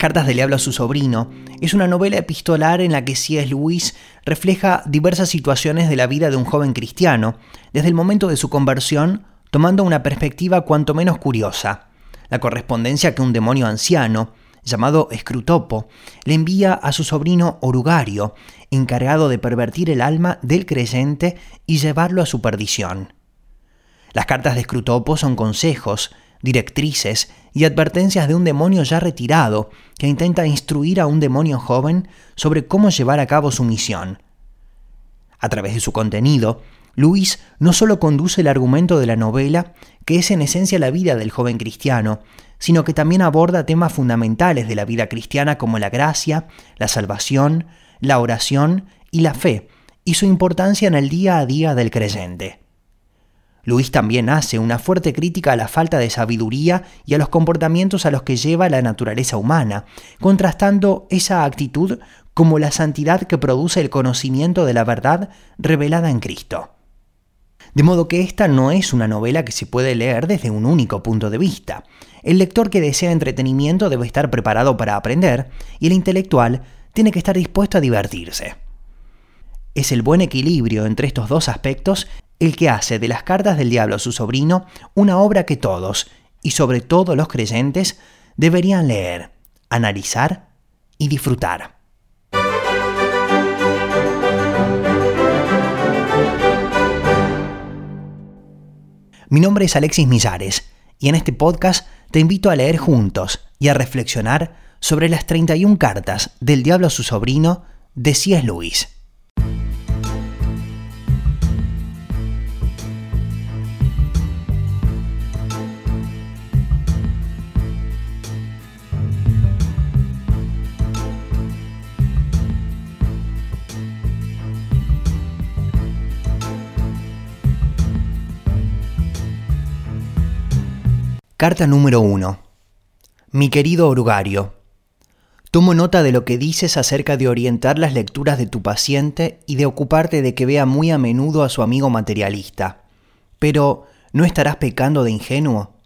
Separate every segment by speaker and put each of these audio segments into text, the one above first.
Speaker 1: cartas del diablo a su sobrino es una novela epistolar en la que C.S. Lewis refleja diversas situaciones de la vida de un joven cristiano, desde el momento de su conversión, tomando una perspectiva cuanto menos curiosa, la correspondencia que un demonio anciano, llamado Scrutopo, le envía a su sobrino Orugario, encargado de pervertir el alma del creyente y llevarlo a su perdición. Las cartas de Scrutopo son consejos, directrices y advertencias de un demonio ya retirado que intenta instruir a un demonio joven sobre cómo llevar a cabo su misión. A través de su contenido, Luis no solo conduce el argumento de la novela, que es en esencia la vida del joven cristiano, sino que también aborda temas fundamentales de la vida cristiana como la gracia, la salvación, la oración y la fe, y su importancia en el día a día del creyente. Luis también hace una fuerte crítica a la falta de sabiduría y a los comportamientos a los que lleva la naturaleza humana, contrastando esa actitud como la santidad que produce el conocimiento de la verdad revelada en Cristo. De modo que esta no es una novela que se puede leer desde un único punto de vista. El lector que desea entretenimiento debe estar preparado para aprender y el intelectual tiene que estar dispuesto a divertirse. Es el buen equilibrio entre estos dos aspectos el que hace de las cartas del diablo a su sobrino una obra que todos, y sobre todo los creyentes, deberían leer, analizar y disfrutar. Mi nombre es Alexis Millares y en este podcast te invito a leer juntos y a reflexionar sobre las 31 cartas del diablo a su sobrino de C.S. Lewis. Carta número 1. Mi querido Orugario, tomo nota de lo que dices acerca de orientar las lecturas de tu paciente y de ocuparte de que vea muy a menudo a su amigo materialista. Pero, ¿no estarás pecando de ingenuo?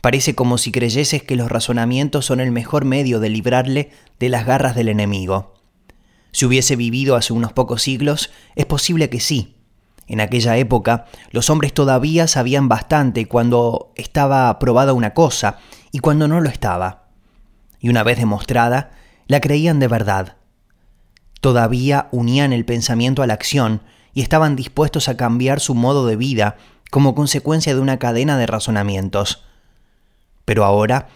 Speaker 1: Parece como si creyeses que los razonamientos son el mejor medio de librarle de las garras del enemigo. Si hubiese vivido hace unos pocos siglos, es posible que sí, en aquella época, los hombres todavía sabían bastante cuando estaba probada una cosa y cuando no lo estaba. Y una vez demostrada, la creían de verdad. Todavía unían el pensamiento a la acción y estaban dispuestos a cambiar su modo de vida como consecuencia de una cadena de razonamientos. Pero ahora,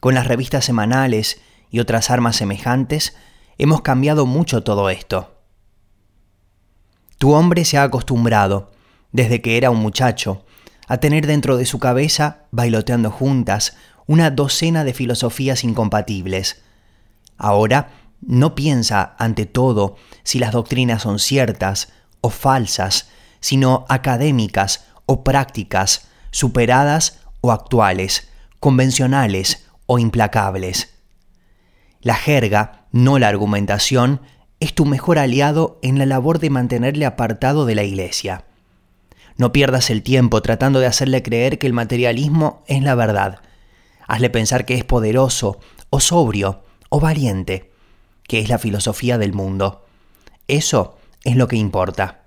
Speaker 1: con las revistas semanales y otras armas semejantes, hemos cambiado mucho todo esto. Tu hombre se ha acostumbrado, desde que era un muchacho, a tener dentro de su cabeza, bailoteando juntas, una docena de filosofías incompatibles. Ahora no piensa, ante todo, si las doctrinas son ciertas o falsas, sino académicas o prácticas, superadas o actuales, convencionales o implacables. La jerga, no la argumentación, es tu mejor aliado en la labor de mantenerle apartado de la iglesia. No pierdas el tiempo tratando de hacerle creer que el materialismo es la verdad. Hazle pensar que es poderoso, o sobrio, o valiente, que es la filosofía del mundo. Eso es lo que importa.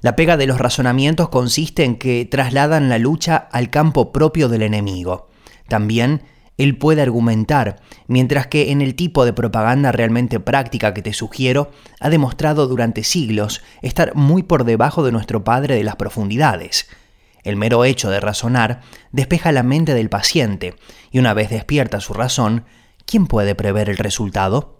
Speaker 1: La pega de los razonamientos consiste en que trasladan la lucha al campo propio del enemigo. También él puede argumentar, mientras que en el tipo de propaganda realmente práctica que te sugiero, ha demostrado durante siglos estar muy por debajo de nuestro Padre de las profundidades. El mero hecho de razonar despeja la mente del paciente, y una vez despierta su razón, ¿quién puede prever el resultado?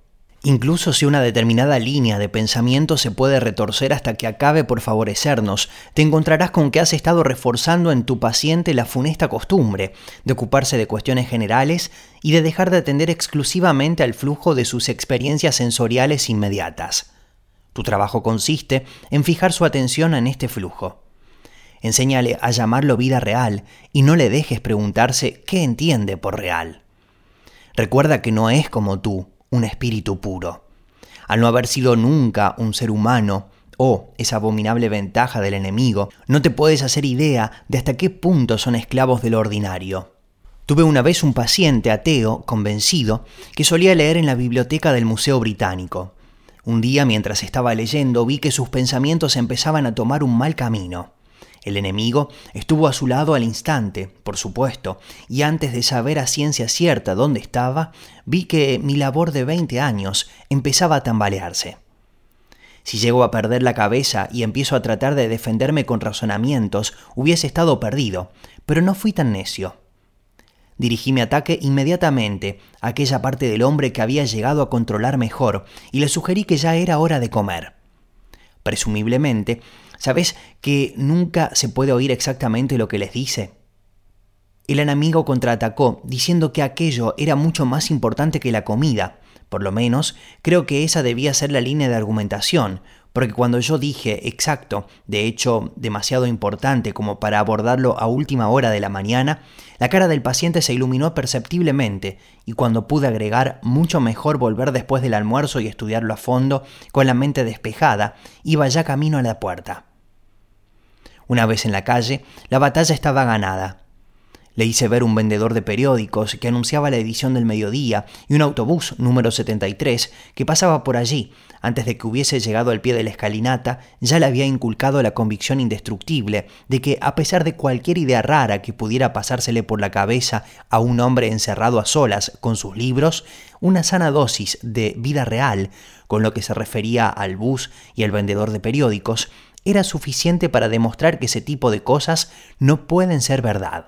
Speaker 1: Incluso si una determinada línea de pensamiento se puede retorcer hasta que acabe por favorecernos, te encontrarás con que has estado reforzando en tu paciente la funesta costumbre de ocuparse de cuestiones generales y de dejar de atender exclusivamente al flujo de sus experiencias sensoriales inmediatas. Tu trabajo consiste en fijar su atención en este flujo. Enséñale a llamarlo vida real y no le dejes preguntarse qué entiende por real. Recuerda que no es como tú, un espíritu puro. Al no haber sido nunca un ser humano, o esa abominable ventaja del enemigo, no te puedes hacer idea de hasta qué punto son esclavos de lo ordinario. Tuve una vez un paciente ateo, convencido, que solía leer en la biblioteca del Museo Británico. Un día, mientras estaba leyendo, vi que sus pensamientos empezaban a tomar un mal camino. El enemigo estuvo a su lado al instante, por supuesto, y antes de saber a ciencia cierta dónde estaba, vi que mi labor de 20 años empezaba a tambalearse. Si llego a perder la cabeza y empiezo a tratar de defenderme con razonamientos, hubiese estado perdido, pero no fui tan necio. Dirigí mi ataque inmediatamente a aquella parte del hombre que había llegado a controlar mejor y le sugerí que ya era hora de comer. Presumiblemente, ¿sabes que nunca se puede oír exactamente lo que les dice? El enemigo contraatacó diciendo que aquello era mucho más importante que la comida. Por lo menos, creo que esa debía ser la línea de argumentación, porque cuando yo dije exacto, de hecho demasiado importante como para abordarlo a última hora de la mañana, la cara del paciente se iluminó perceptiblemente y cuando pude agregar mucho mejor volver después del almuerzo y estudiarlo a fondo, con la mente despejada, iba ya camino a la puerta. Una vez en la calle, la batalla estaba ganada. Le hice ver un vendedor de periódicos que anunciaba la edición del mediodía y un autobús número 73 que pasaba por allí. Antes de que hubiese llegado al pie de la escalinata, ya le había inculcado la convicción indestructible de que, a pesar de cualquier idea rara que pudiera pasársele por la cabeza a un hombre encerrado a solas con sus libros, una sana dosis de vida real, con lo que se refería al bus y al vendedor de periódicos, era suficiente para demostrar que ese tipo de cosas no pueden ser verdad.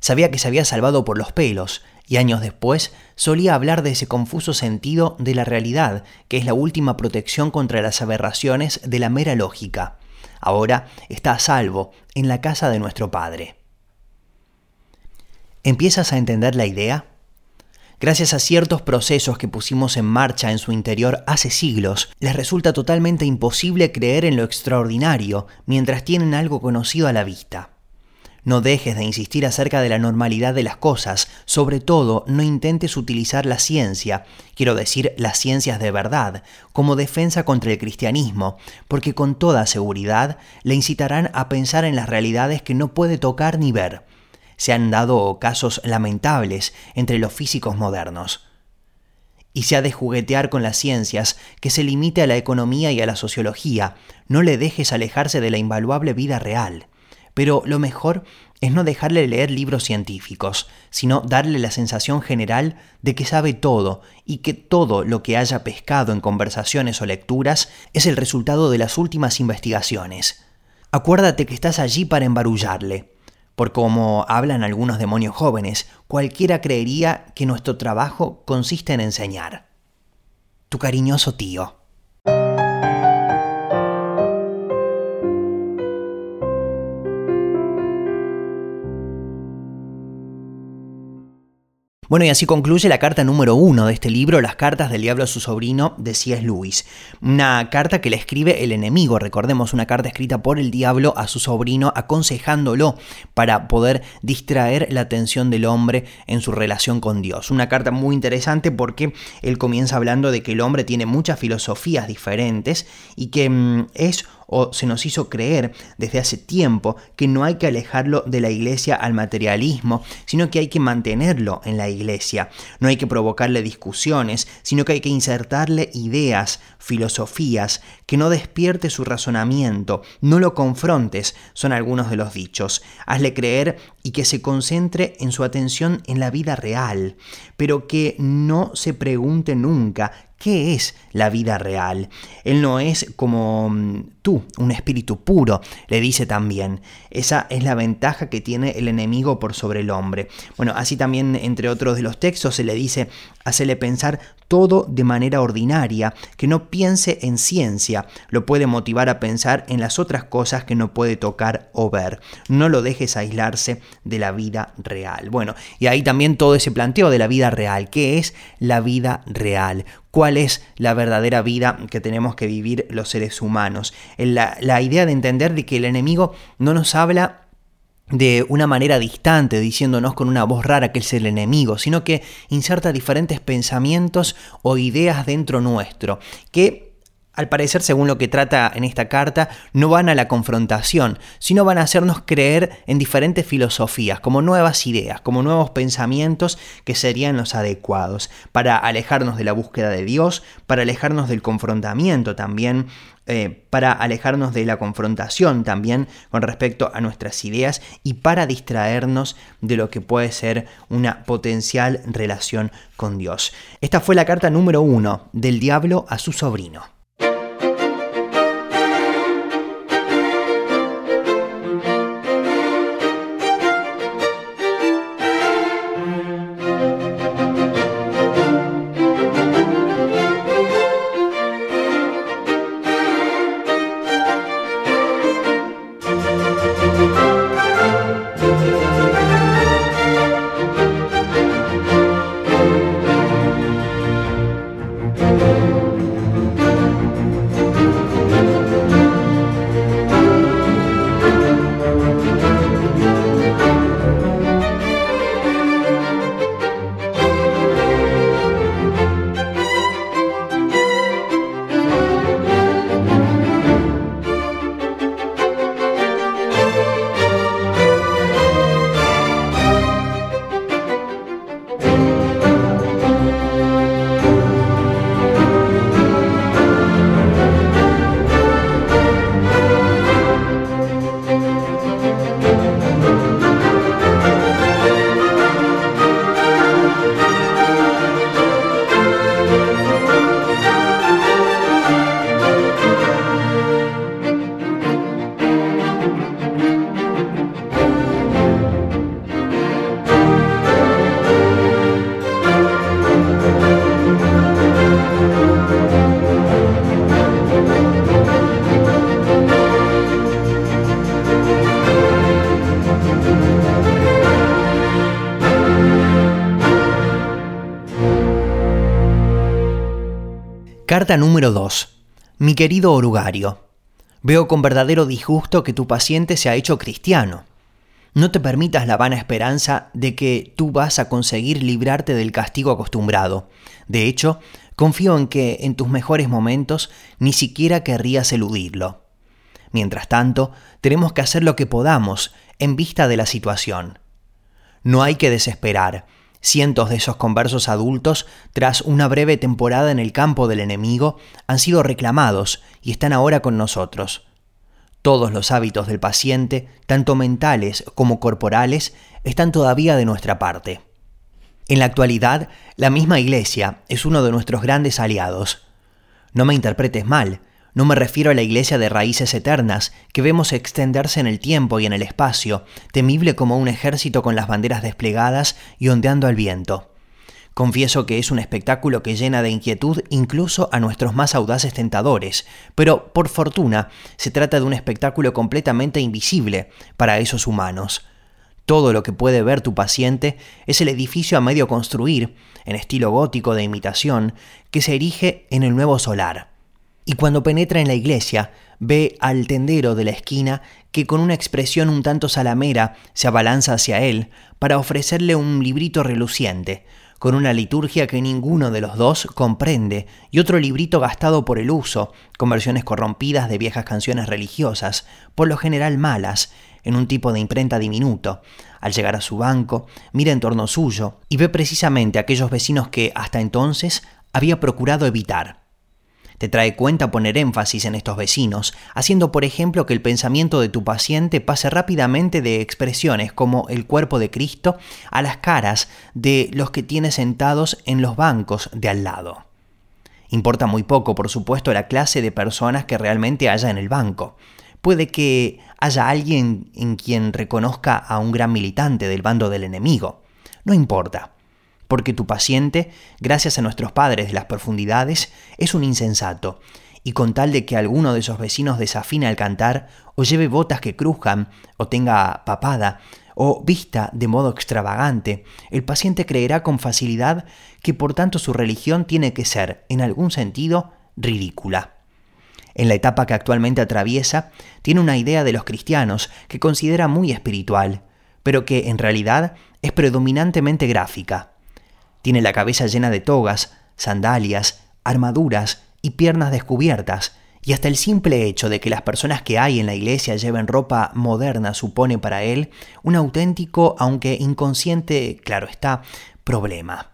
Speaker 1: Sabía que se había salvado por los pelos, y años después solía hablar de ese confuso sentido de la realidad, que es la última protección contra las aberraciones de la mera lógica. Ahora está a salvo en la casa de nuestro Padre. ¿Empiezas a entender la idea? Gracias a ciertos procesos que pusimos en marcha en su interior hace siglos, les resulta totalmente imposible creer en lo extraordinario mientras tienen algo conocido a la vista. No dejes de insistir acerca de la normalidad de las cosas, sobre todo no intentes utilizar la ciencia, quiero decir las ciencias de verdad, como defensa contra el cristianismo, porque con toda seguridad le incitarán a pensar en las realidades que no puede tocar ni ver. Se han dado casos lamentables entre los físicos modernos. Y se ha de juguetear con las ciencias, que se limite a la economía y a la sociología, no le dejes alejarse de la invaluable vida real. Pero lo mejor es no dejarle leer libros científicos, sino darle la sensación general de que sabe todo y que todo lo que haya pescado en conversaciones o lecturas es el resultado de las últimas investigaciones. Acuérdate que estás allí para embarullarle, por como hablan algunos demonios jóvenes, cualquiera creería que nuestro trabajo consiste en enseñar. Tu cariñoso tío. Bueno, y así concluye la carta número uno de este libro, Las cartas del diablo a su sobrino, de C.S. Lewis. Una carta que le escribe el enemigo, recordemos, una carta escrita por el diablo a su sobrino, aconsejándolo para poder distraer la atención del hombre en su relación con Dios. Una carta muy interesante porque él comienza hablando de que el hombre tiene muchas filosofías diferentes y que mm, es o se nos hizo creer desde hace tiempo que no hay que alejarlo de la iglesia al materialismo, sino que hay que mantenerlo en la iglesia. No hay que provocarle discusiones, sino que hay que insertarle ideas, filosofías, que no despierte su razonamiento, no lo confrontes, son algunos de los dichos. Hazle creer y que se concentre en su atención en la vida real, pero que no se pregunte nunca ¿Qué es la vida real? Él no es como mm, tú, un espíritu puro, le dice también. Esa es la ventaja que tiene el enemigo por sobre el hombre. Bueno, así también entre otros de los textos se le dice, hacele pensar todo de manera ordinaria, que no piense en ciencia, lo puede motivar a pensar en las otras cosas que no puede tocar o ver. No lo dejes aislarse de la vida real. Bueno, y ahí también todo ese planteo de la vida real. ¿Qué es la vida real? ¿Cuál es la verdadera vida que tenemos que vivir los seres humanos? La, la idea de entender de que el enemigo no nos habla de una manera distante, diciéndonos con una voz rara que es el enemigo, sino que inserta diferentes pensamientos o ideas dentro nuestro, que al parecer, según lo que trata en esta carta, no van a la confrontación, sino van a hacernos creer en diferentes filosofías, como nuevas ideas, como nuevos pensamientos que serían los adecuados, para alejarnos de la búsqueda de Dios, para alejarnos del confrontamiento también, eh, para alejarnos de la confrontación también con respecto a nuestras ideas y para distraernos de lo que puede ser una potencial relación con Dios. Esta fue la carta número uno del diablo a su sobrino. Número 2. Mi querido orugario, veo con verdadero disgusto que tu paciente se ha hecho cristiano. No te permitas la vana esperanza de que tú vas a conseguir librarte del castigo acostumbrado. De hecho, confío en que en tus mejores momentos ni siquiera querrías eludirlo. Mientras tanto, tenemos que hacer lo que podamos en vista de la situación. No hay que desesperar Cientos de esos conversos adultos, tras una breve temporada en el campo del enemigo, han sido reclamados y están ahora con nosotros. Todos los hábitos del paciente, tanto mentales como corporales, están todavía de nuestra parte. En la actualidad, la misma Iglesia es uno de nuestros grandes aliados. No me interpretes mal, no me refiero a la iglesia de raíces eternas, que vemos extenderse en el tiempo y en el espacio, temible como un ejército con las banderas desplegadas y ondeando al viento. Confieso que es un espectáculo que llena de inquietud incluso a nuestros más audaces tentadores, pero por fortuna se trata de un espectáculo completamente invisible para esos humanos. Todo lo que puede ver tu paciente es el edificio a medio construir, en estilo gótico de imitación, que se erige en el nuevo solar. Y cuando penetra en la iglesia, ve al tendero de la esquina que con una expresión un tanto salamera se abalanza hacia él para ofrecerle un librito reluciente, con una liturgia que ninguno de los dos comprende, y otro librito gastado por el uso, con versiones corrompidas de viejas canciones religiosas, por lo general malas, en un tipo de imprenta diminuto. Al llegar a su banco, mira en torno suyo y ve precisamente aquellos vecinos que hasta entonces había procurado evitar. Te trae cuenta poner énfasis en estos vecinos, haciendo por ejemplo que el pensamiento de tu paciente pase rápidamente de expresiones como el cuerpo de Cristo a las caras de los que tiene sentados en los bancos de al lado. Importa muy poco, por supuesto, la clase de personas que realmente haya en el banco. Puede que haya alguien en quien reconozca a un gran militante del bando del enemigo. No importa porque tu paciente, gracias a nuestros padres de las profundidades, es un insensato, y con tal de que alguno de esos vecinos desafine al cantar, o lleve botas que crujan, o tenga papada, o vista de modo extravagante, el paciente creerá con facilidad que por tanto su religión tiene que ser, en algún sentido, ridícula. En la etapa que actualmente atraviesa, tiene una idea de los cristianos que considera muy espiritual, pero que en realidad es predominantemente gráfica. Tiene la cabeza llena de togas, sandalias, armaduras y piernas descubiertas, y hasta el simple hecho de que las personas que hay en la iglesia lleven ropa moderna supone para él un auténtico, aunque inconsciente, claro está, problema.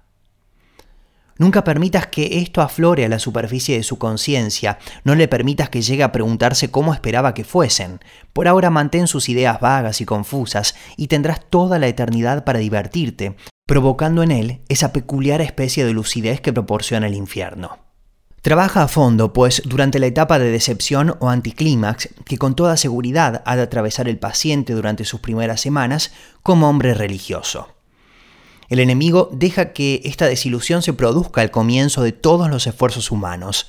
Speaker 1: Nunca permitas que esto aflore a la superficie de su conciencia, no le permitas que llegue a preguntarse cómo esperaba que fuesen. Por ahora mantén sus ideas vagas y confusas y tendrás toda la eternidad para divertirte, provocando en él esa peculiar especie de lucidez que proporciona el infierno. Trabaja a fondo, pues durante la etapa de decepción o anticlímax, que con toda seguridad ha de atravesar el paciente durante sus primeras semanas como hombre religioso. El enemigo deja que esta desilusión se produzca al comienzo de todos los esfuerzos humanos.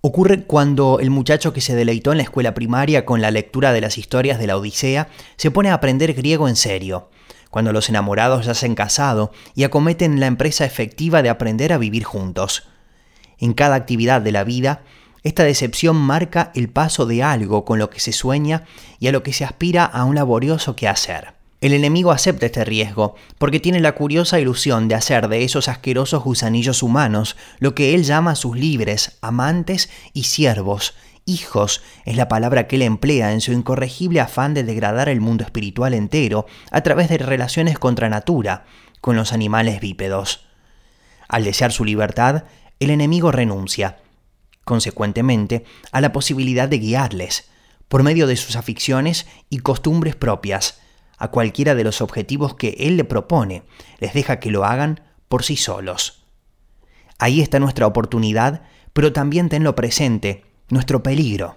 Speaker 1: Ocurre cuando el muchacho que se deleitó en la escuela primaria con la lectura de las historias de la Odisea se pone a aprender griego en serio, cuando los enamorados ya se han casado y acometen la empresa efectiva de aprender a vivir juntos. En cada actividad de la vida, esta decepción marca el paso de algo con lo que se sueña y a lo que se aspira a un laborioso quehacer. El enemigo acepta este riesgo porque tiene la curiosa ilusión de hacer de esos asquerosos gusanillos humanos lo que él llama sus libres, amantes y siervos. Hijos es la palabra que él emplea en su incorregible afán de degradar el mundo espiritual entero a través de relaciones contra natura con los animales bípedos. Al desear su libertad, el enemigo renuncia, consecuentemente, a la posibilidad de guiarles, por medio de sus aficiones y costumbres propias, a cualquiera de los objetivos que Él le propone, les deja que lo hagan por sí solos. Ahí está nuestra oportunidad, pero también tenlo presente, nuestro peligro.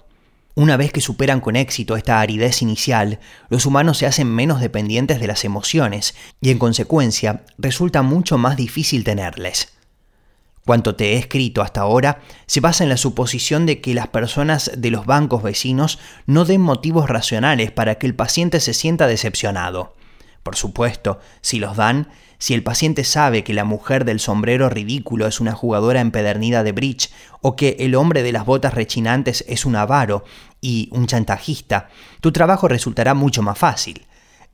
Speaker 1: Una vez que superan con éxito esta aridez inicial, los humanos se hacen menos dependientes de las emociones y en consecuencia resulta mucho más difícil tenerles. Cuanto te he escrito hasta ahora se basa en la suposición de que las personas de los bancos vecinos no den motivos racionales para que el paciente se sienta decepcionado. Por supuesto, si los dan, si el paciente sabe que la mujer del sombrero ridículo es una jugadora empedernida de bridge o que el hombre de las botas rechinantes es un avaro y un chantajista, tu trabajo resultará mucho más fácil.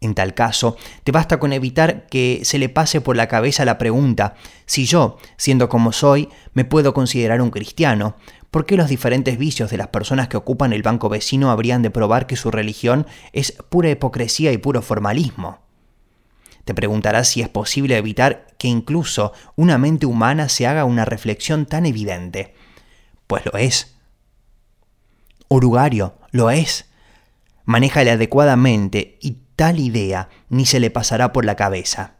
Speaker 1: En tal caso, te basta con evitar que se le pase por la cabeza la pregunta, si yo, siendo como soy, me puedo considerar un cristiano, ¿por qué los diferentes vicios de las personas que ocupan el banco vecino habrían de probar que su religión es pura hipocresía y puro formalismo? Te preguntarás si es posible evitar que incluso una mente humana se haga una reflexión tan evidente. Pues lo es. Urugario, lo es. Manéjale adecuadamente y tal idea ni se le pasará por la cabeza.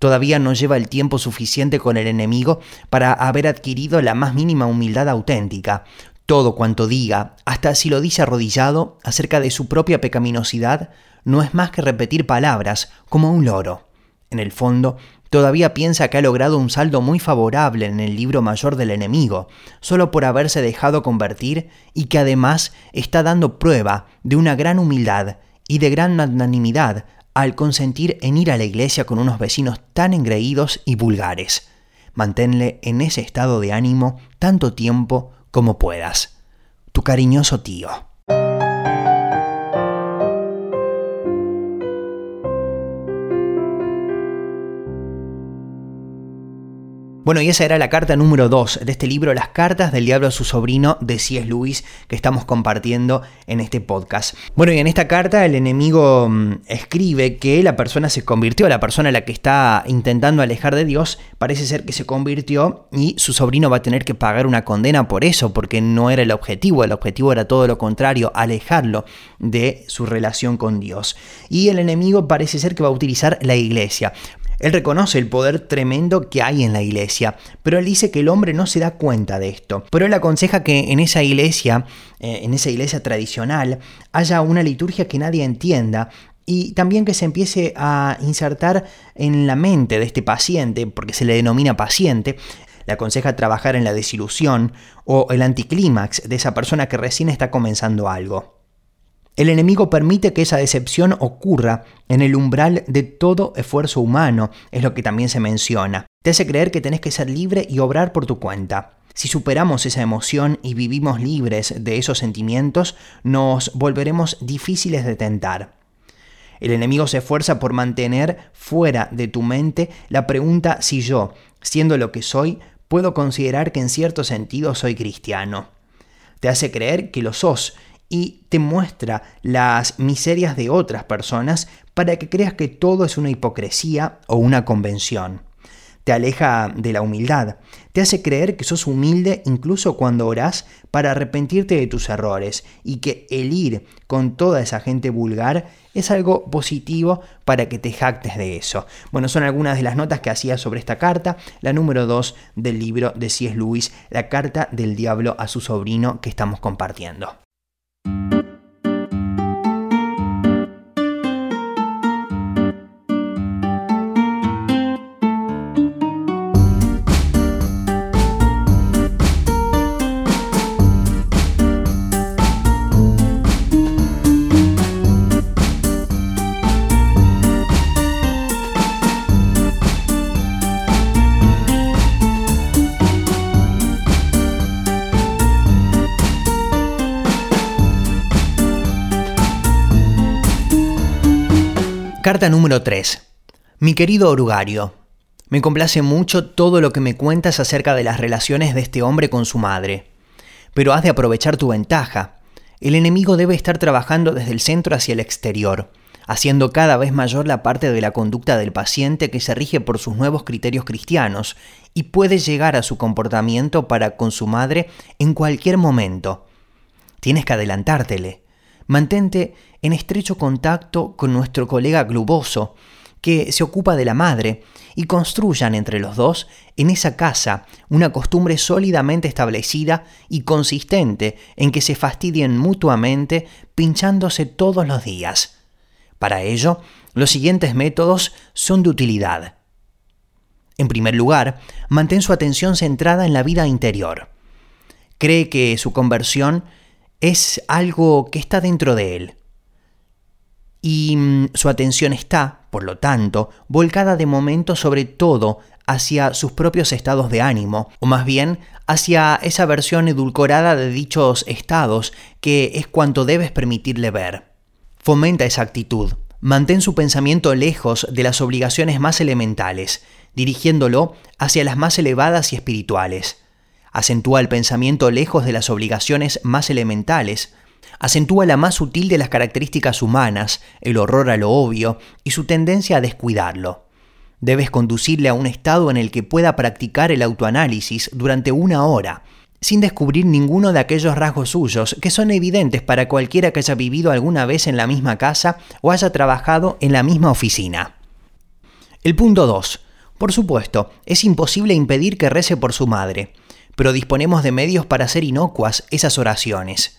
Speaker 1: Todavía no lleva el tiempo suficiente con el enemigo para haber adquirido la más mínima humildad auténtica. Todo cuanto diga, hasta si lo dice arrodillado, acerca de su propia pecaminosidad, no es más que repetir palabras, como un loro. En el fondo, todavía piensa que ha logrado un saldo muy favorable en el libro mayor del enemigo, solo por haberse dejado convertir y que además está dando prueba de una gran humildad y de gran magnanimidad al consentir en ir a la iglesia con unos vecinos tan engreídos y vulgares. Manténle en ese estado de ánimo tanto tiempo como puedas. Tu cariñoso tío. Bueno, y esa era la carta número 2 de este libro, Las cartas del diablo a su sobrino de C.S. Lewis, que estamos compartiendo en este podcast. Bueno, y en esta carta el enemigo mm, escribe que la persona se convirtió, la persona a la que está intentando alejar de Dios, parece ser que se convirtió y su sobrino va a tener que pagar una condena por eso, porque no era el objetivo, el objetivo era todo lo contrario, alejarlo de su relación con Dios. Y el enemigo parece ser que va a utilizar la iglesia. Él reconoce el poder tremendo que hay en la iglesia, pero él dice que el hombre no se da cuenta de esto. Pero él aconseja que en esa iglesia, eh, en esa iglesia tradicional, haya una liturgia que nadie entienda, y también que se empiece a insertar en la mente de este paciente, porque se le denomina paciente, le aconseja trabajar en la desilusión o el anticlímax de esa persona que recién está comenzando algo. El enemigo permite que esa decepción ocurra en el umbral de todo esfuerzo humano, es lo que también se menciona. Te hace creer que tenés que ser libre y obrar por tu cuenta. Si superamos esa emoción y vivimos libres de esos sentimientos, nos volveremos difíciles de tentar. El enemigo se esfuerza por mantener fuera de tu mente la pregunta si yo, siendo lo que soy, puedo considerar que en cierto sentido soy cristiano. Te hace creer que lo sos y te muestra las miserias de otras personas para que creas que todo es una hipocresía o una convención te aleja de la humildad, te hace creer que sos humilde incluso cuando orás para arrepentirte de tus errores y que el ir con toda esa gente vulgar es algo positivo para que te jactes de eso. Bueno, son algunas de las notas que hacía sobre esta carta, la número 2 del libro de C.S. Lewis, la carta del diablo a su sobrino que estamos compartiendo. thank you Carta número 3. Mi querido Orugario, me complace mucho todo lo que me cuentas acerca de las relaciones de este hombre con su madre. Pero has de aprovechar tu ventaja. El enemigo debe estar trabajando desde el centro hacia el exterior, haciendo cada vez mayor la parte de la conducta del paciente que se rige por sus nuevos criterios cristianos y puede llegar a su comportamiento para con su madre en cualquier momento. Tienes que adelantártele. Mantente en estrecho contacto con nuestro colega Gluboso, que se ocupa de la madre, y construyan entre los dos en esa casa una costumbre sólidamente establecida y consistente en que se fastidien mutuamente pinchándose todos los días. Para ello, los siguientes métodos son de utilidad. En primer lugar, mantén su atención centrada en la vida interior. Cree que su conversión es algo que está dentro de él. Y mm, su atención está, por lo tanto, volcada de momento sobre todo hacia sus propios estados de ánimo, o más bien hacia esa versión edulcorada de dichos estados que es cuanto debes permitirle ver. Fomenta esa actitud, mantén su pensamiento lejos de las obligaciones más elementales, dirigiéndolo hacia las más elevadas y espirituales acentúa el pensamiento lejos de las obligaciones más elementales, acentúa la más sutil de las características humanas, el horror a lo obvio y su tendencia a descuidarlo. Debes conducirle a un estado en el que pueda practicar el autoanálisis durante una hora, sin descubrir ninguno de aquellos rasgos suyos que son evidentes para cualquiera que haya vivido alguna vez en la misma casa o haya trabajado en la misma oficina. El punto 2. Por supuesto, es imposible impedir que rece por su madre pero disponemos de medios para hacer inocuas esas oraciones.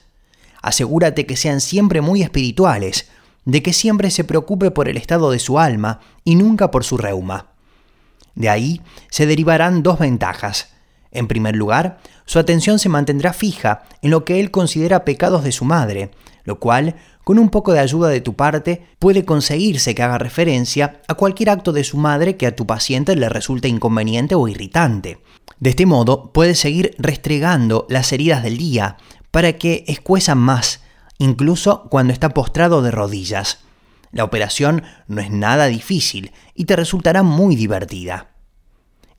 Speaker 1: Asegúrate que sean siempre muy espirituales, de que siempre se preocupe por el estado de su alma y nunca por su reuma. De ahí se derivarán dos ventajas. En primer lugar, su atención se mantendrá fija en lo que él considera pecados de su madre, lo cual, con un poco de ayuda de tu parte, puede conseguirse que haga referencia a cualquier acto de su madre que a tu paciente le resulte inconveniente o irritante. De este modo, puedes seguir restregando las heridas del día para que escuezan más, incluso cuando está postrado de rodillas. La operación no es nada difícil y te resultará muy divertida.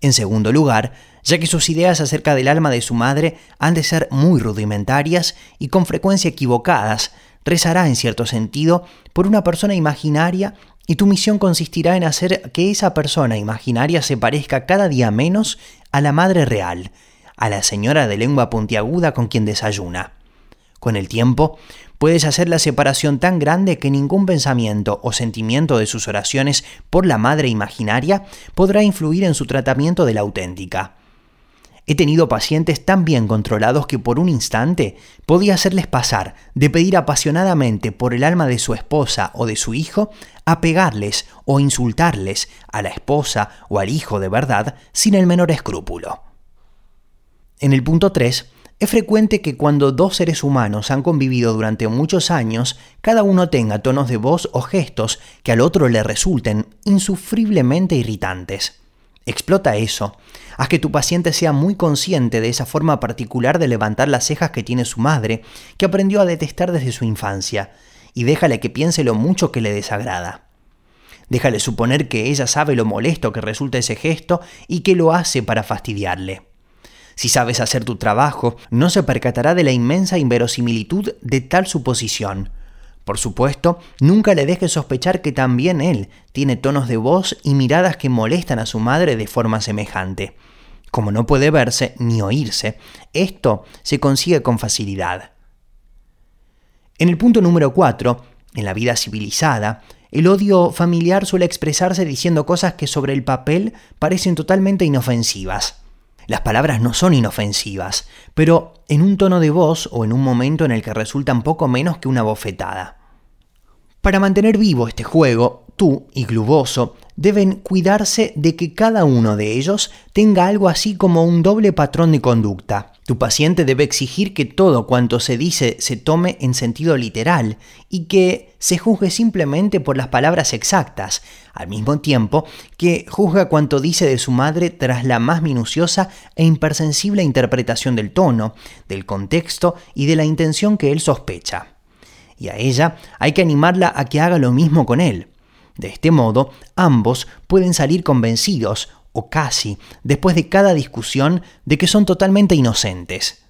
Speaker 1: En segundo lugar, ya que sus ideas acerca del alma de su madre han de ser muy rudimentarias y con frecuencia equivocadas, rezará en cierto sentido por una persona imaginaria y tu misión consistirá en hacer que esa persona imaginaria se parezca cada día menos a la madre real, a la señora de lengua puntiaguda con quien desayuna. Con el tiempo, puedes hacer la separación tan grande que ningún pensamiento o sentimiento de sus oraciones por la madre imaginaria podrá influir en su tratamiento de la auténtica. He tenido pacientes tan bien controlados que por un instante podía hacerles pasar de pedir apasionadamente por el alma de su esposa o de su hijo a pegarles o insultarles a la esposa o al hijo de verdad sin el menor escrúpulo. En el punto 3, es frecuente que cuando dos seres humanos han convivido durante muchos años, cada uno tenga tonos de voz o gestos que al otro le resulten insufriblemente irritantes. Explota eso. Haz que tu paciente sea muy consciente de esa forma particular de levantar las cejas que tiene su madre, que aprendió a detestar desde su infancia, y déjale que piense lo mucho que le desagrada. Déjale suponer que ella sabe lo molesto que resulta ese gesto y que lo hace para fastidiarle. Si sabes hacer tu trabajo, no se percatará de la inmensa inverosimilitud de tal suposición. Por supuesto, nunca le dejes sospechar que también él tiene tonos de voz y miradas que molestan a su madre de forma semejante. Como no puede verse ni oírse, esto se consigue con facilidad. En el punto número 4, en la vida civilizada, el odio familiar suele expresarse diciendo cosas que sobre el papel parecen totalmente inofensivas. Las palabras no son inofensivas, pero en un tono de voz o en un momento en el que resultan poco menos que una bofetada. Para mantener vivo este juego, tú y Gluboso deben cuidarse de que cada uno de ellos tenga algo así como un doble patrón de conducta. Tu paciente debe exigir que todo cuanto se dice se tome en sentido literal y que se juzgue simplemente por las palabras exactas, al mismo tiempo que juzga cuanto dice de su madre tras la más minuciosa e impersensible interpretación del tono, del contexto y de la intención que él sospecha. Y a ella hay que animarla a que haga lo mismo con él. De este modo, ambos pueden salir convencidos, o casi, después de cada discusión, de que son totalmente inocentes.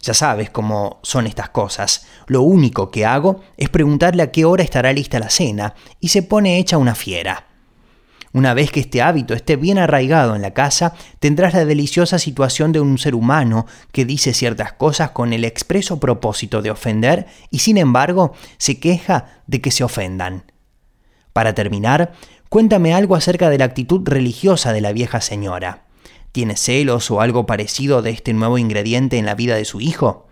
Speaker 1: Ya sabes cómo son estas cosas. Lo único que hago es preguntarle a qué hora estará lista la cena, y se pone hecha una fiera. Una vez que este hábito esté bien arraigado en la casa, tendrás la deliciosa situación de un ser humano que dice ciertas cosas con el expreso propósito de ofender y sin embargo se queja de que se ofendan. Para terminar, Cuéntame algo acerca de la actitud religiosa de la vieja señora. ¿Tiene celos o algo parecido de este nuevo ingrediente en la vida de su hijo?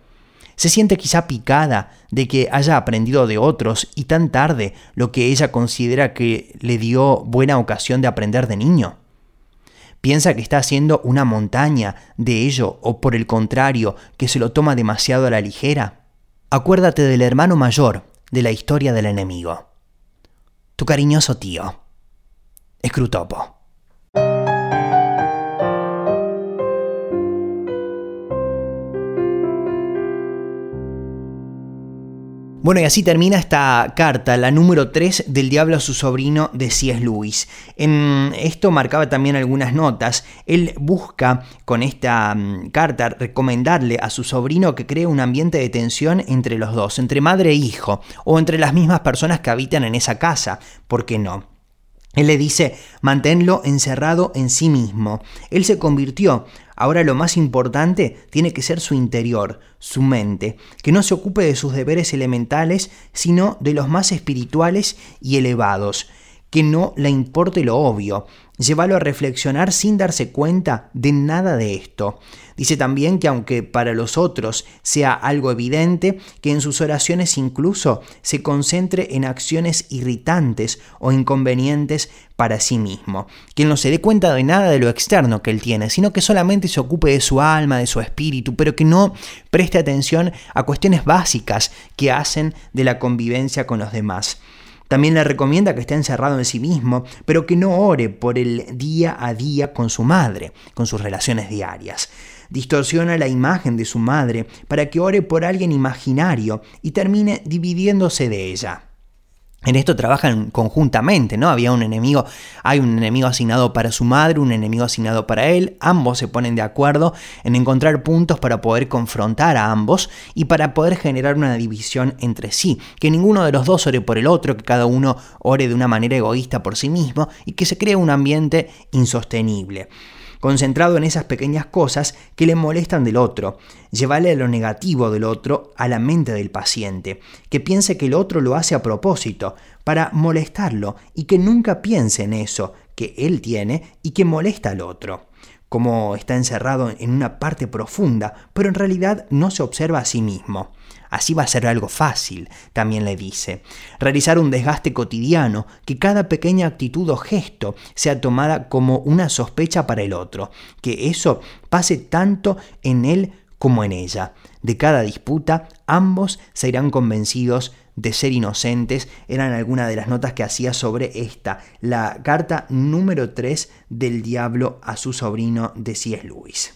Speaker 1: ¿Se siente quizá picada de que haya aprendido de otros y tan tarde lo que ella considera que le dio buena ocasión de aprender de niño? ¿Piensa que está haciendo una montaña de ello o por el contrario que se lo toma demasiado a la ligera? Acuérdate del hermano mayor de la historia del enemigo. Tu cariñoso tío. Escrutopo. Bueno, y así termina esta carta, la número 3 del Diablo a su sobrino de C.S. Lewis. En esto marcaba también algunas notas. Él busca con esta mm, carta recomendarle a su sobrino que cree un ambiente de tensión entre los dos, entre madre e hijo, o entre las mismas personas que habitan en esa casa. ¿Por qué no? Él le dice, manténlo encerrado en sí mismo. Él se convirtió. Ahora lo más importante tiene que ser su interior, su mente, que no se ocupe de sus deberes elementales, sino de los más espirituales y elevados, que no le importe lo obvio, llévalo a reflexionar sin darse cuenta de nada de esto. Dice también que aunque para los otros sea algo evidente, que en sus oraciones incluso se concentre en acciones irritantes o inconvenientes para sí mismo, que no se dé cuenta de nada de lo externo que él tiene, sino que solamente se ocupe de su alma, de su espíritu, pero que no preste atención a cuestiones básicas que hacen de la convivencia con los demás. También le recomienda que esté encerrado en sí mismo, pero que no ore por el día a día con su madre, con sus relaciones diarias. Distorsiona la imagen de su madre para que ore por alguien imaginario y termine dividiéndose de ella. En esto trabajan conjuntamente, ¿no? Había un enemigo, hay un enemigo asignado para su madre, un enemigo asignado para él, ambos se ponen de acuerdo en encontrar puntos para poder confrontar a ambos y para poder generar una división entre sí, que ninguno de los dos ore por el otro, que cada uno ore de una manera egoísta por sí mismo y que se cree un ambiente insostenible concentrado en esas pequeñas cosas que le molestan del otro. Llevarle lo negativo del otro a la mente del paciente, que piense que el otro lo hace a propósito, para molestarlo y que nunca piense en eso que él tiene y que molesta al otro como está encerrado en una parte profunda, pero en realidad no se observa a sí mismo. Así va a ser algo fácil, también le dice. Realizar un desgaste cotidiano, que cada pequeña actitud o gesto sea tomada como una sospecha para el otro, que eso pase tanto en él como en ella. De cada disputa, ambos se irán convencidos de ser inocentes eran algunas de las notas que hacía sobre esta, la carta número 3 del diablo a su sobrino de C.S. Lewis.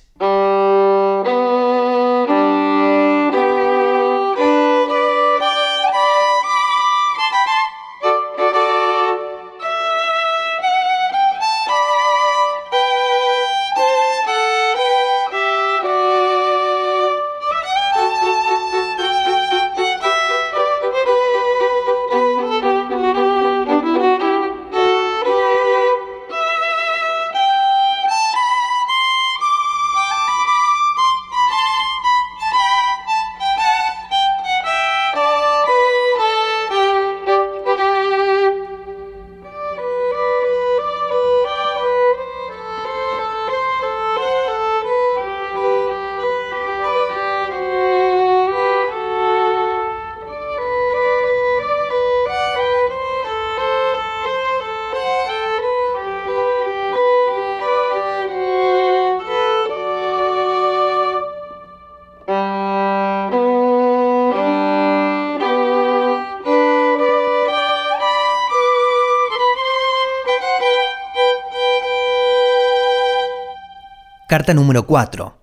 Speaker 1: Carta número 4.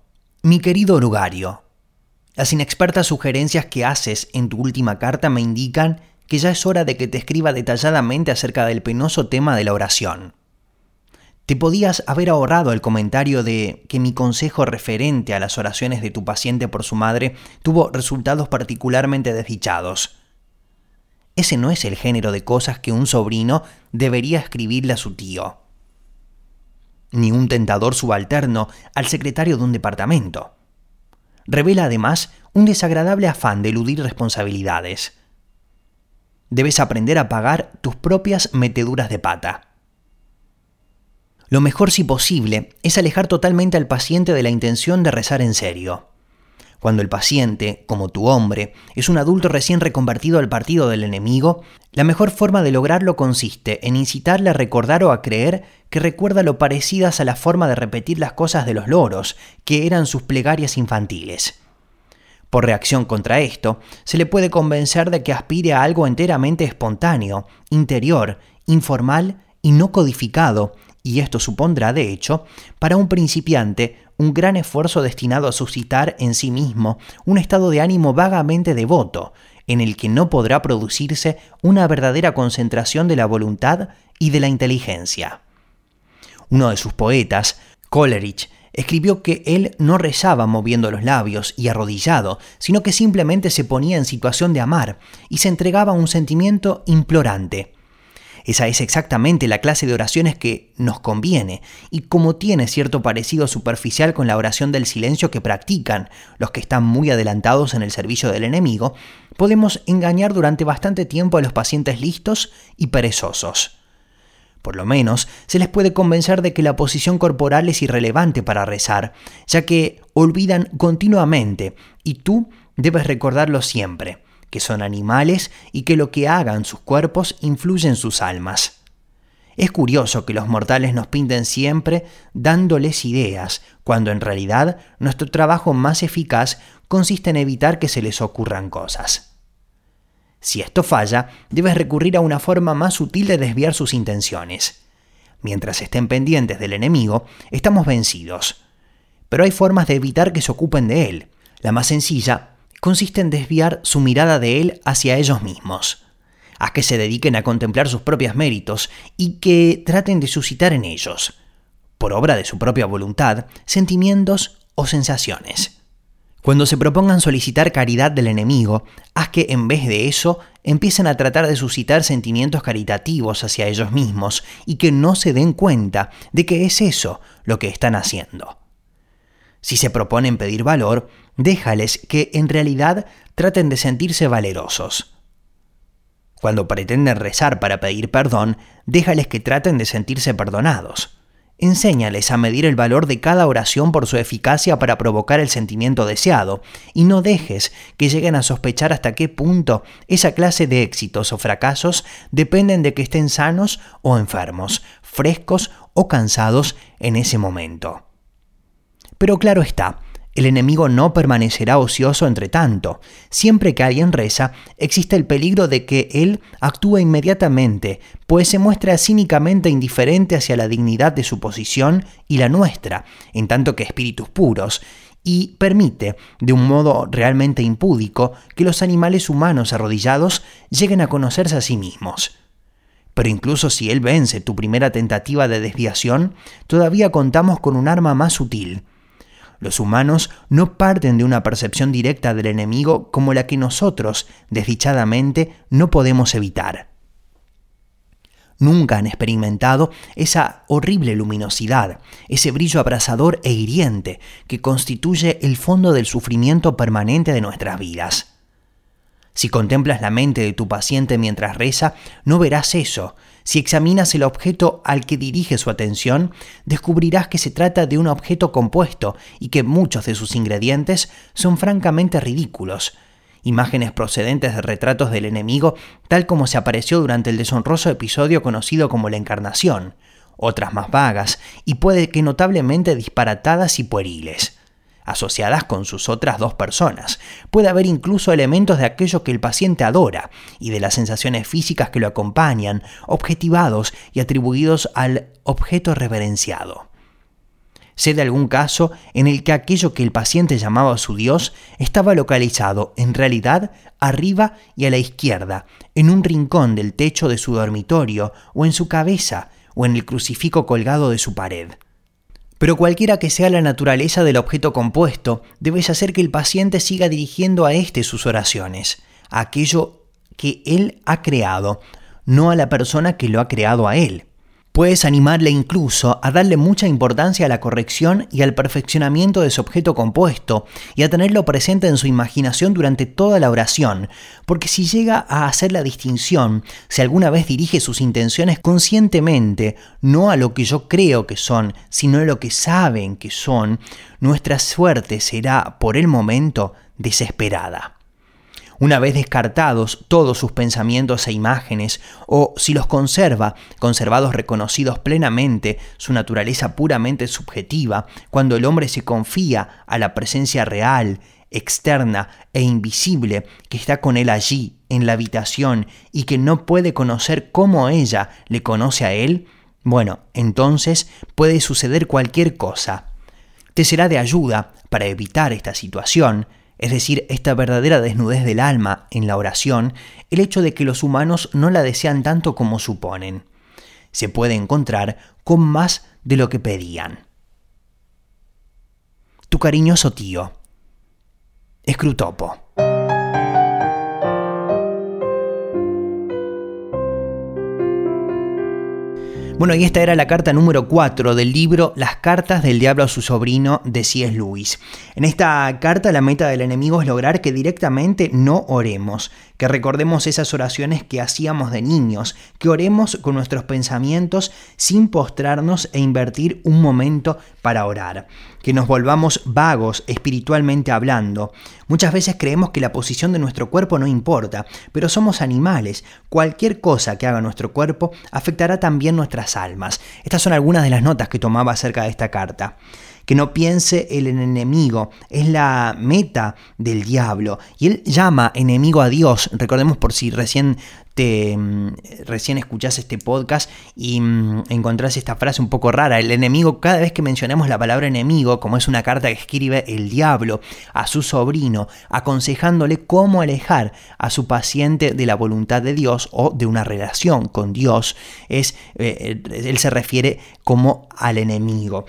Speaker 1: Mi querido Orugario, las inexpertas sugerencias que haces en tu última carta me indican que ya es hora de que te escriba detalladamente acerca del penoso tema de la oración. Te podías haber ahorrado el comentario de que mi consejo referente a las oraciones de tu paciente por su madre tuvo resultados particularmente desdichados. Ese no es el género de cosas que un sobrino debería escribirle a su tío. Ni un tentador subalterno al secretario de un departamento. Revela además un desagradable afán de eludir responsabilidades. Debes aprender a pagar tus propias meteduras de pata. Lo mejor, si posible, es alejar totalmente al paciente de la intención de rezar en serio. Cuando el paciente, como tu hombre, es un adulto recién reconvertido al partido del enemigo, la mejor forma de lograrlo consiste en incitarle a recordar o a creer que recuerda lo parecidas a la forma de repetir las cosas de los loros, que eran sus plegarias infantiles. Por reacción contra esto, se le puede convencer de que aspire a algo enteramente espontáneo, interior, informal y no codificado, y esto supondrá, de hecho, para un principiante, un gran esfuerzo destinado a suscitar en sí mismo un estado de ánimo vagamente devoto, en el que no podrá producirse una verdadera concentración de la voluntad y de la inteligencia. Uno de sus poetas, Coleridge, escribió que él no rezaba moviendo los labios y arrodillado, sino que simplemente se ponía en situación de amar y se entregaba a un sentimiento implorante. Esa es exactamente la clase de oraciones que nos conviene, y como tiene cierto parecido superficial con la oración del silencio que practican los que están muy adelantados en el servicio del enemigo, podemos engañar durante bastante tiempo a los pacientes listos y perezosos. Por lo menos, se les puede convencer de que la posición corporal es irrelevante para rezar, ya que olvidan continuamente, y tú debes recordarlo siempre que son animales y que lo que hagan sus cuerpos influye en sus almas. Es curioso que los mortales nos pinten siempre dándoles ideas, cuando en realidad nuestro trabajo más eficaz consiste en evitar que se les ocurran cosas. Si esto falla, debes recurrir a una forma más sutil de desviar sus intenciones. Mientras estén pendientes del enemigo, estamos vencidos. Pero hay formas de evitar que se ocupen de él. La más sencilla consiste en desviar su mirada de él hacia ellos mismos. Haz que se dediquen a contemplar sus propios méritos y que traten de suscitar en ellos, por obra de su propia voluntad, sentimientos o sensaciones. Cuando se propongan solicitar caridad del enemigo, haz que en vez de eso empiecen a tratar de suscitar sentimientos caritativos hacia ellos mismos y que no se den cuenta de que es eso lo que están haciendo. Si se proponen pedir valor, déjales que en realidad traten de sentirse valerosos. Cuando pretenden rezar para pedir perdón, déjales que traten de sentirse perdonados. Enséñales a medir el valor de cada oración por su eficacia para provocar el sentimiento deseado, y no dejes que lleguen a sospechar hasta qué punto esa clase de éxitos o fracasos dependen de que estén sanos o enfermos, frescos o cansados en ese momento. Pero claro está, el enemigo no permanecerá ocioso entre tanto. Siempre que alguien reza, existe el peligro de que él actúe inmediatamente, pues se muestra cínicamente indiferente hacia la dignidad de su posición y la nuestra, en tanto que espíritus puros, y permite, de un modo realmente impúdico, que los animales humanos arrodillados lleguen a conocerse a sí mismos. Pero incluso si él vence tu primera tentativa de desviación, todavía contamos con un arma más sutil, los humanos no parten de una percepción directa del enemigo como la que nosotros, desdichadamente, no podemos evitar. Nunca han experimentado esa horrible luminosidad, ese brillo abrasador e hiriente que constituye el fondo del sufrimiento permanente de nuestras vidas. Si contemplas la mente de tu paciente mientras reza, no verás eso, si examinas el objeto al que dirige su atención, descubrirás que se trata de un objeto compuesto y que muchos de sus ingredientes son francamente ridículos. Imágenes procedentes de retratos del enemigo, tal como se apareció durante el deshonroso episodio conocido como la Encarnación, otras más vagas y puede que notablemente disparatadas y pueriles asociadas con sus otras dos personas. Puede haber incluso elementos de aquello que el paciente adora y de las sensaciones físicas que lo acompañan, objetivados y atribuidos al objeto reverenciado. Sé de algún caso en el que aquello que el paciente llamaba su Dios estaba localizado, en realidad, arriba y a la izquierda, en un rincón del techo de su dormitorio, o en su cabeza, o en el crucifijo colgado de su pared. Pero cualquiera que sea la naturaleza del objeto compuesto, debes hacer que el paciente siga dirigiendo a éste sus oraciones, a aquello que él ha creado, no a la persona que lo ha creado a él. Puedes animarle incluso a darle mucha importancia a la corrección y al perfeccionamiento de su objeto compuesto y a tenerlo presente en su imaginación durante toda la oración, porque si llega a hacer la distinción, si alguna vez dirige sus intenciones conscientemente, no a lo que yo creo que son, sino a lo que saben que son, nuestra suerte será, por el momento, desesperada. Una vez descartados todos sus pensamientos e imágenes, o si los conserva, conservados reconocidos plenamente su naturaleza puramente subjetiva, cuando el hombre se confía a la presencia real, externa e invisible que está con él allí, en la habitación, y que no puede conocer cómo ella le conoce a él, bueno, entonces puede suceder cualquier cosa. Te será de ayuda para evitar esta situación es decir, esta verdadera desnudez del alma en la oración, el hecho de que los humanos no la desean tanto como suponen. Se puede encontrar con más de lo que pedían. Tu cariñoso tío. Escrutopo. Bueno, y esta era la carta número 4 del libro Las cartas del diablo a su sobrino de C.S. Lewis. En esta carta la meta del enemigo es lograr que directamente no oremos, que recordemos esas oraciones que hacíamos de niños, que oremos con nuestros pensamientos sin postrarnos e invertir un momento para orar, que nos volvamos vagos espiritualmente hablando. Muchas veces creemos que la posición de nuestro cuerpo no importa, pero somos animales. Cualquier cosa que haga nuestro cuerpo afectará también nuestras almas. Estas son algunas de las notas que tomaba acerca de esta carta que no piense el enemigo, es la meta del diablo. Y él llama enemigo a Dios. Recordemos por si recién te mm, recién escuchás este podcast y mm, encontrás esta frase un poco rara. El enemigo, cada vez que mencionamos la palabra enemigo, como es una carta que escribe el diablo a su sobrino, aconsejándole cómo alejar a su paciente de la voluntad de Dios o de una relación con Dios, es, eh, él se refiere como al enemigo.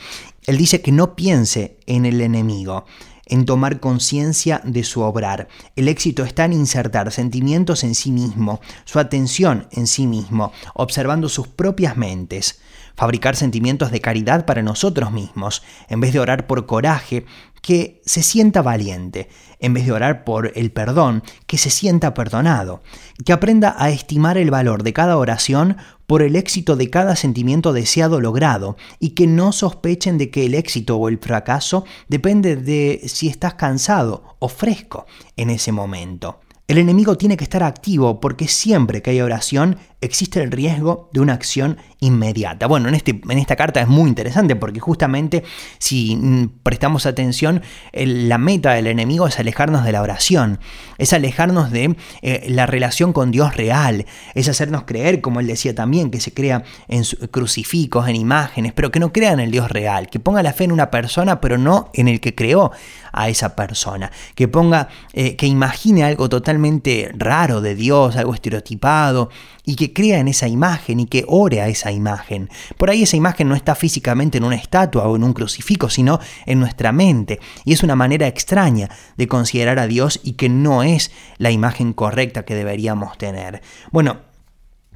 Speaker 1: Él dice que no piense en el enemigo, en tomar conciencia de su obrar. El éxito está en insertar sentimientos en sí mismo, su atención en sí mismo, observando sus propias mentes fabricar sentimientos de caridad para nosotros mismos, en vez de orar por coraje, que se sienta valiente, en vez de orar por el perdón, que se sienta perdonado, que aprenda a estimar el valor de cada oración por el éxito de cada sentimiento deseado logrado, y que no sospechen de que el éxito o el fracaso depende de si estás cansado o fresco en ese momento. El enemigo tiene que estar activo porque siempre que hay oración existe el riesgo de una acción inmediata. Bueno, en, este, en esta carta es muy interesante porque justamente si prestamos atención, la meta del enemigo es alejarnos de la oración, es alejarnos de eh, la relación con Dios real, es hacernos creer, como él decía también, que se crea en crucifijos, en imágenes, pero que no crea en el Dios real, que ponga la fe en una persona, pero no en el que creó a esa persona, que ponga, eh, que imagine algo totalmente raro de Dios, algo estereotipado, y que crea en esa imagen y que ore a esa imagen. Por ahí esa imagen no está físicamente en una estatua o en un crucifijo, sino en nuestra mente. Y es una manera extraña de considerar a Dios y que no es la imagen correcta que deberíamos tener. Bueno,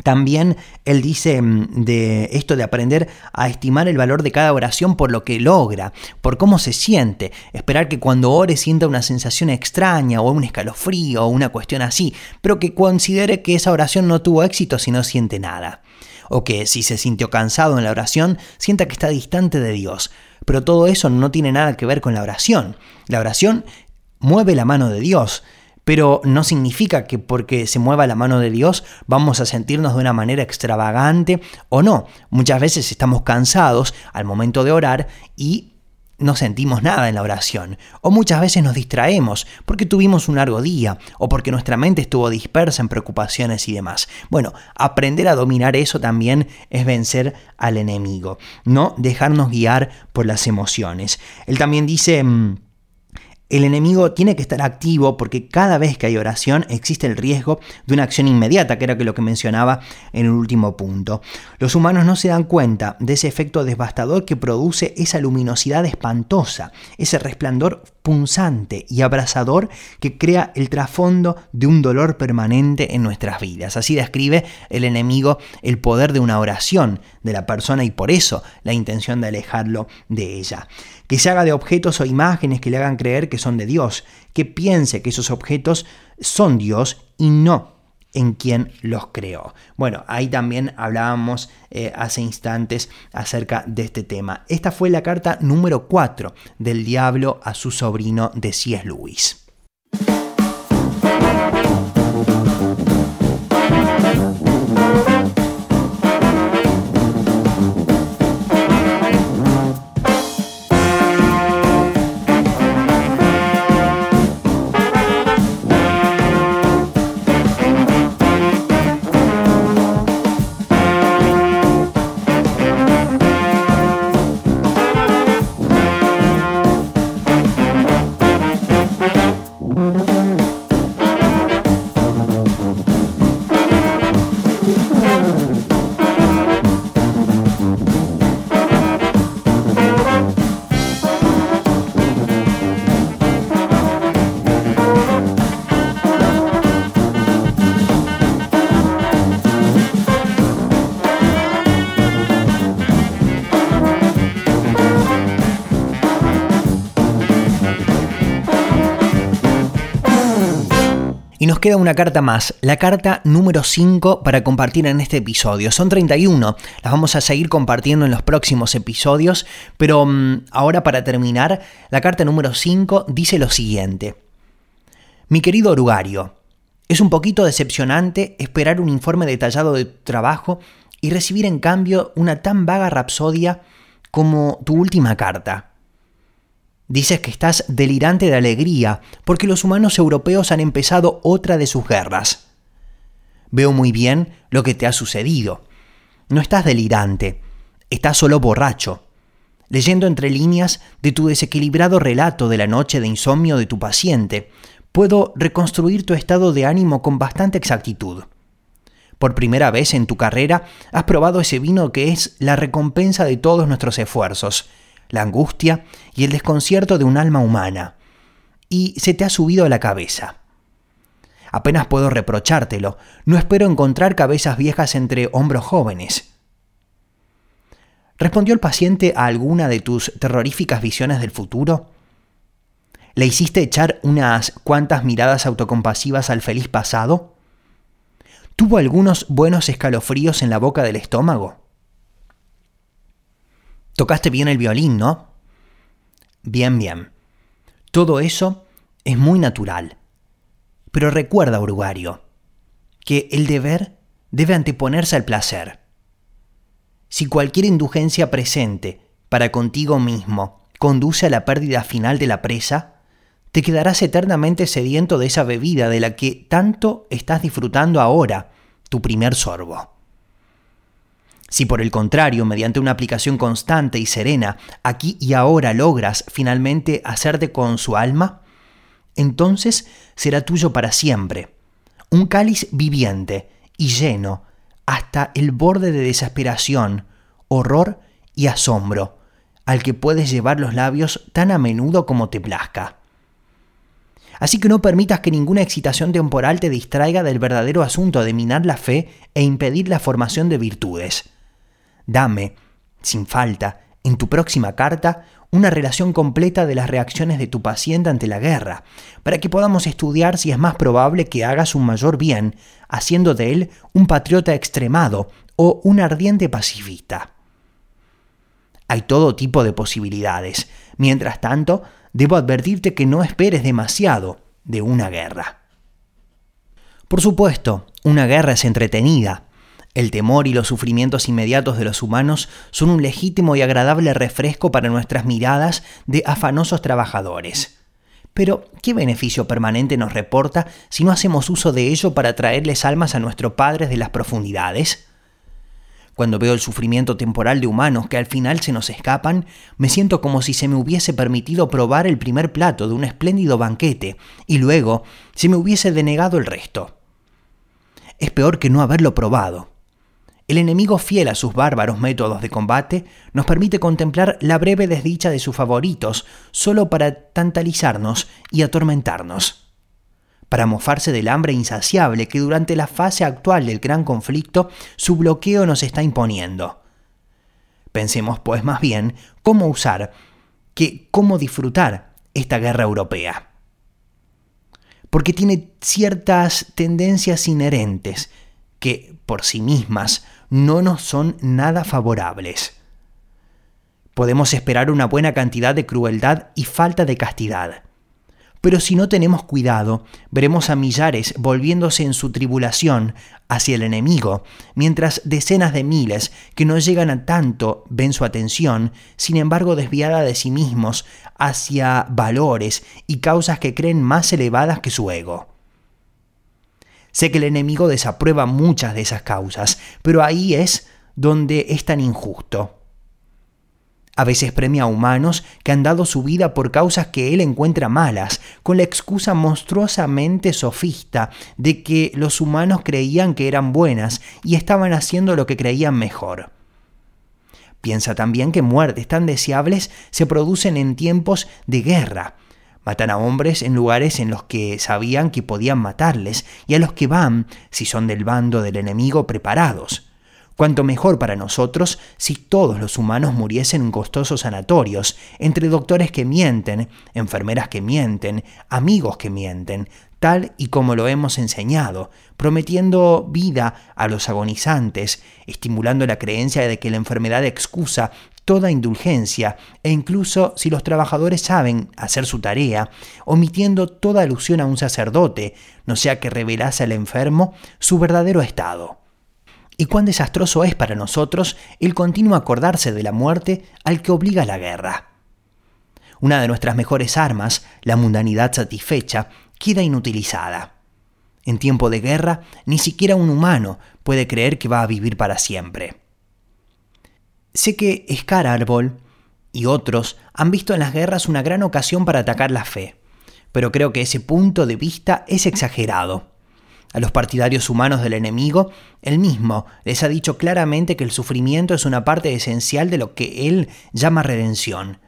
Speaker 1: también él dice mm, de esto de aprender a estimar el valor de cada oración por lo que logra, por cómo se siente, esperar que cuando ore sienta una sensación extraña o un escalofrío o una cuestión así, pero que considere que esa oración no tuvo éxito si no siente nada. O que si se sintió cansado en la oración, sienta que está distante de Dios. Pero todo eso no tiene nada que ver con la oración. La oración mueve la mano de Dios, pero no significa que porque se mueva la mano de Dios vamos a sentirnos de una manera extravagante o no. Muchas veces estamos cansados al momento de orar y no sentimos nada en la oración, o muchas veces nos distraemos porque tuvimos un largo día, o porque nuestra mente estuvo dispersa en preocupaciones y demás. Bueno, aprender a dominar eso también es vencer al enemigo, no dejarnos guiar por las emociones. Él también dice... Mm, el enemigo tiene que estar activo porque cada vez que hay oración existe el riesgo de una acción inmediata, que era lo que mencionaba en el último punto. Los humanos no se dan cuenta de ese efecto devastador que produce esa luminosidad espantosa, ese resplandor punzante y abrasador que crea el trasfondo de un dolor permanente en nuestras vidas. Así describe el enemigo el poder de una oración de la persona y por eso la intención de alejarlo de ella que se haga de objetos o imágenes que le hagan creer que son de Dios, que piense que esos objetos son Dios y no en quien los creó. Bueno, ahí también hablábamos eh, hace instantes acerca de este tema. Esta fue la carta número 4 del diablo a su sobrino de C.S. nos queda una carta más, la carta número 5 para compartir en este episodio. Son 31, las vamos a seguir compartiendo en los próximos episodios, pero mm, ahora para terminar, la carta número 5 dice lo siguiente. Mi querido orugario, es un poquito decepcionante esperar un informe detallado de tu trabajo y recibir en cambio una tan vaga rapsodia como tu última carta. Dices que estás delirante de alegría porque los humanos europeos han empezado otra de sus guerras. Veo muy bien lo que te ha sucedido. No estás delirante, estás solo borracho. Leyendo entre líneas de tu desequilibrado relato de la noche de insomnio de tu paciente, puedo reconstruir tu estado de ánimo con bastante exactitud. Por primera vez en tu carrera has probado ese vino que es la recompensa de todos nuestros esfuerzos, la angustia y el desconcierto de un alma humana, y se te ha subido a la cabeza. Apenas puedo reprochártelo, no espero encontrar cabezas viejas entre hombros jóvenes. ¿Respondió el paciente a alguna de tus terroríficas visiones del futuro? ¿Le hiciste echar unas cuantas miradas autocompasivas al feliz pasado? ¿Tuvo algunos buenos escalofríos en la boca del estómago? Tocaste bien el violín, ¿no? Bien, bien. Todo eso es muy natural. Pero recuerda, Uruguario, que el deber debe anteponerse al placer. Si cualquier indulgencia presente para contigo mismo conduce a la pérdida final de la presa, te quedarás eternamente sediento de esa bebida de la que tanto estás disfrutando ahora, tu primer sorbo. Si por el contrario, mediante una aplicación constante y serena, aquí y ahora logras finalmente hacerte con su alma, entonces será tuyo para siempre, un cáliz viviente y lleno hasta el borde de desesperación, horror y asombro, al que puedes llevar los labios tan a menudo como te plazca. Así que no permitas que ninguna excitación temporal te distraiga del verdadero asunto de minar la fe e impedir la formación de virtudes. Dame, sin falta, en tu próxima carta, una relación completa de las reacciones de tu paciente ante la guerra, para que podamos estudiar si es más probable que hagas un mayor bien, haciendo de él un patriota extremado o un ardiente pacifista. Hay todo tipo de posibilidades. Mientras tanto, debo advertirte que no esperes demasiado de una guerra. Por supuesto, una guerra es entretenida, El temor y los sufrimientos inmediatos de los humanos son un legítimo y agradable refresco para nuestras miradas de afanosos trabajadores. Pero, ¿qué beneficio permanente nos reporta si no hacemos uso de ello para traerles almas a nuestros padres de las profundidades? Cuando veo el sufrimiento temporal de humanos que al final se nos escapan, me siento como si se me hubiese permitido probar el primer plato de un espléndido banquete y luego se me hubiese denegado el resto. Es peor que no haberlo probado. El enemigo fiel a sus bárbaros métodos de combate nos permite contemplar la breve desdicha de sus favoritos solo para tantalizarnos y atormentarnos. Para mofarse del hambre insaciable que durante la fase actual del gran conflicto su bloqueo nos está imponiendo. Pensemos pues más bien cómo usar que cómo disfrutar esta guerra europea. Porque tiene ciertas tendencias inherentes que por sí mismas no nos son nada favorables. Podemos esperar una buena cantidad de crueldad y falta de castidad. Pero si no tenemos cuidado, veremos a millares volviéndose en su tribulación hacia el enemigo, mientras decenas de miles que no llegan a tanto ven su atención, sin embargo desviada de sí mismos hacia valores y causas que creen más elevadas que su ego. Sé que el enemigo desaprueba muchas de esas causas, pero ahí es donde es tan injusto. A veces premia a humanos que han dado su vida por causas que él encuentra malas, con la excusa monstruosamente sofista de que los humanos creían que eran buenas y estaban haciendo lo que creían mejor. Piensa también que muertes tan deseables se producen en tiempos de guerra, Matan a hombres en lugares en los que sabían que podían matarles y a los que van, si son del bando del enemigo, preparados. Cuanto mejor para nosotros si todos los humanos muriesen en costosos sanatorios, entre doctores que mienten, enfermeras que mienten, amigos que mienten, tal y como lo hemos enseñado, prometiendo vida a los agonizantes, estimulando la creencia de que la enfermedad excusa toda indulgencia e incluso si los trabajadores saben hacer su tarea, omitiendo toda alusión a un sacerdote, no sea que revelase al enfermo su verdadero estado. Y cuán desastroso es para nosotros el continuo acordarse de la muerte al que obliga la guerra. Una de nuestras mejores armas, la mundanidad satisfecha, queda inutilizada. En tiempo de guerra, ni siquiera un humano puede creer que va a vivir para siempre. Sé que Scar Arbol y otros han visto en las guerras una gran ocasión para atacar la fe, pero creo que ese punto de vista es exagerado. A los partidarios humanos del enemigo, él mismo les ha dicho claramente que el sufrimiento es una parte esencial de lo que él llama redención,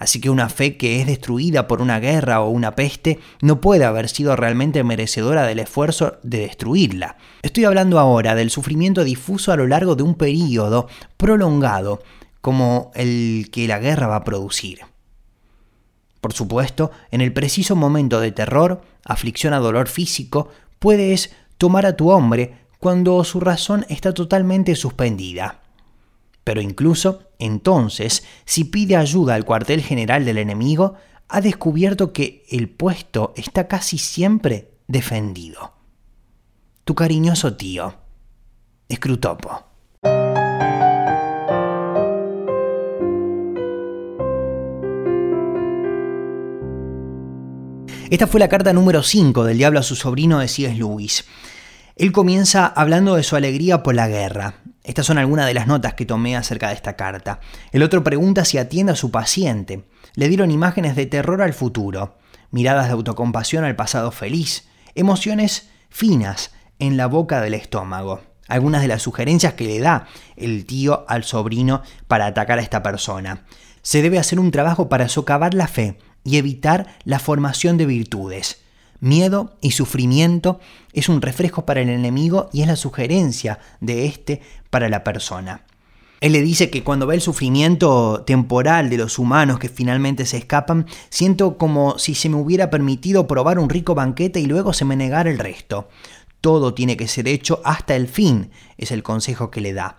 Speaker 1: Así que una fe que es destruida por una guerra o una peste no puede haber sido realmente merecedora del esfuerzo de destruirla. Estoy hablando ahora del sufrimiento difuso a lo largo de un periodo prolongado como el que la guerra va a producir. Por supuesto, en el preciso momento de terror, aflicción a dolor físico, puedes tomar a tu hombre cuando su razón está totalmente suspendida. Pero incluso entonces, si pide ayuda al cuartel general del enemigo, ha descubierto que el puesto está casi siempre defendido. Tu cariñoso tío, Escrutopo. Esta fue la carta número 5 del diablo a su sobrino de C.S. Lewis. Él comienza hablando de su alegría por la guerra. Estas son algunas de las notas que tomé acerca de esta carta. El otro pregunta si atiende a su paciente. Le dieron imágenes de terror al futuro, miradas de autocompasión al pasado feliz, emociones finas en la boca del estómago. Algunas de las sugerencias que le da el tío al sobrino para atacar a esta persona. Se debe hacer un trabajo para socavar la fe y evitar la formación de virtudes. Miedo y sufrimiento es un refresco para el enemigo y es la sugerencia de éste para la persona. Él le dice que cuando ve el sufrimiento temporal de los humanos que finalmente se escapan, siento como si se me hubiera permitido probar un rico banquete y luego se me negara el resto. Todo tiene que ser hecho hasta el fin, es el consejo que le da.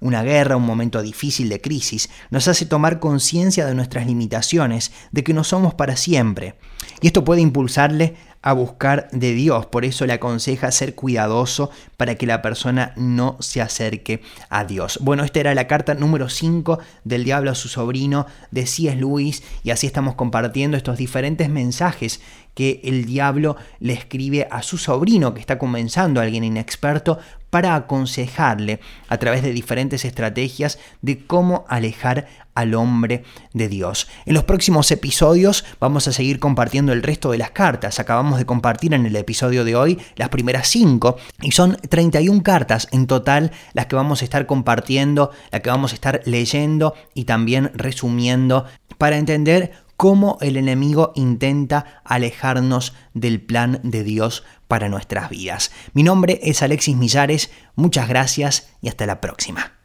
Speaker 1: una guerra, un momento difícil de crisis, nos hace tomar conciencia de nuestras limitaciones, de que no somos para siempre. Y esto puede impulsarle a buscar de Dios. Por eso le aconseja ser cuidadoso para que la persona no se acerque a Dios. Bueno, esta era la carta número 5 del diablo a su sobrino de C.S. Lewis y así estamos compartiendo estos diferentes mensajes que el diablo le escribe a su sobrino que está comenzando, alguien inexperto, para aconsejarle a través de diferentes estrategias de cómo alejar al hombre de Dios. En los próximos episodios vamos a seguir compartiendo el resto de las cartas. Acabamos de compartir en el episodio de hoy las primeras cinco y son 31 cartas en total las que vamos a estar compartiendo, las que vamos a estar leyendo y también resumiendo para entender cómo el enemigo intenta alejarnos del plan de Dios para nuestras vidas. Mi nombre es Alexis Millares, muchas gracias y hasta la próxima.